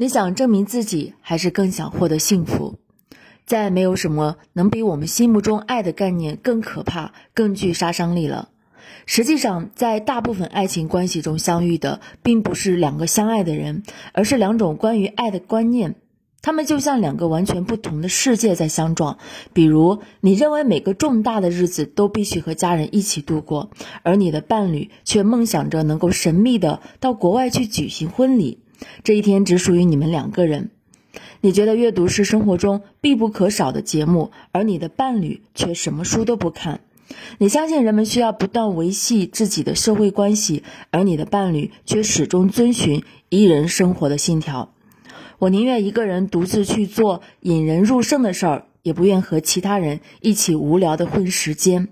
你想证明自己，还是更想获得幸福？再没有什么能比我们心目中爱的概念更可怕、更具杀伤力了。实际上，在大部分爱情关系中相遇的，并不是两个相爱的人，而是两种关于爱的观念。他们就像两个完全不同的世界在相撞。比如，你认为每个重大的日子都必须和家人一起度过，而你的伴侣却梦想着能够神秘的到国外去举行婚礼。这一天只属于你们两个人。你觉得阅读是生活中必不可少的节目，而你的伴侣却什么书都不看。你相信人们需要不断维系自己的社会关系，而你的伴侣却始终遵循一人生活的信条。我宁愿一个人独自去做引人入胜的事儿，也不愿和其他人一起无聊的混时间。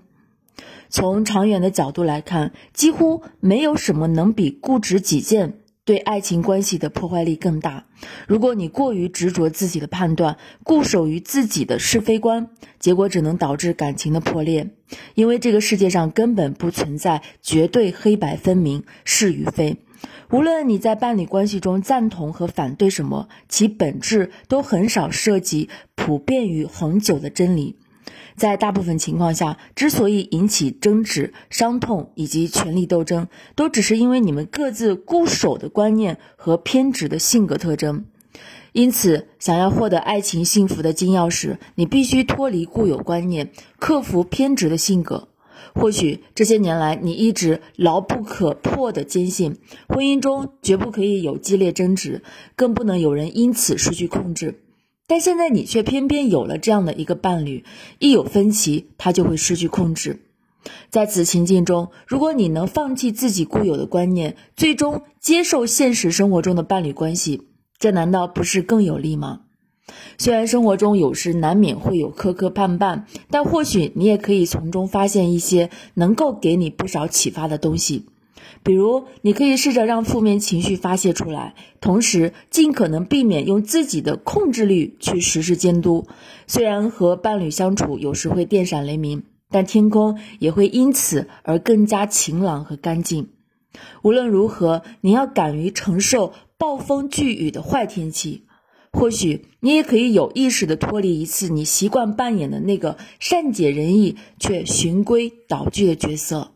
从长远的角度来看，几乎没有什么能比固执己见。对爱情关系的破坏力更大。如果你过于执着自己的判断，固守于自己的是非观，结果只能导致感情的破裂。因为这个世界上根本不存在绝对黑白分明、是与非。无论你在伴侣关系中赞同和反对什么，其本质都很少涉及普遍与恒久的真理。在大部分情况下，之所以引起争执、伤痛以及权力斗争，都只是因为你们各自固守的观念和偏执的性格特征。因此，想要获得爱情幸福的金钥匙，你必须脱离固有观念，克服偏执的性格。或许这些年来，你一直牢不可破地坚信，婚姻中绝不可以有激烈争执，更不能有人因此失去控制。但现在你却偏偏有了这样的一个伴侣，一有分歧，他就会失去控制。在此情境中，如果你能放弃自己固有的观念，最终接受现实生活中的伴侣关系，这难道不是更有利吗？虽然生活中有时难免会有磕磕绊绊，但或许你也可以从中发现一些能够给你不少启发的东西。比如，你可以试着让负面情绪发泄出来，同时尽可能避免用自己的控制力去实施监督。虽然和伴侣相处有时会电闪雷鸣，但天空也会因此而更加晴朗和干净。无论如何，你要敢于承受暴风巨雨的坏天气。或许你也可以有意识地脱离一次你习惯扮演的那个善解人意却循规蹈矩的角色。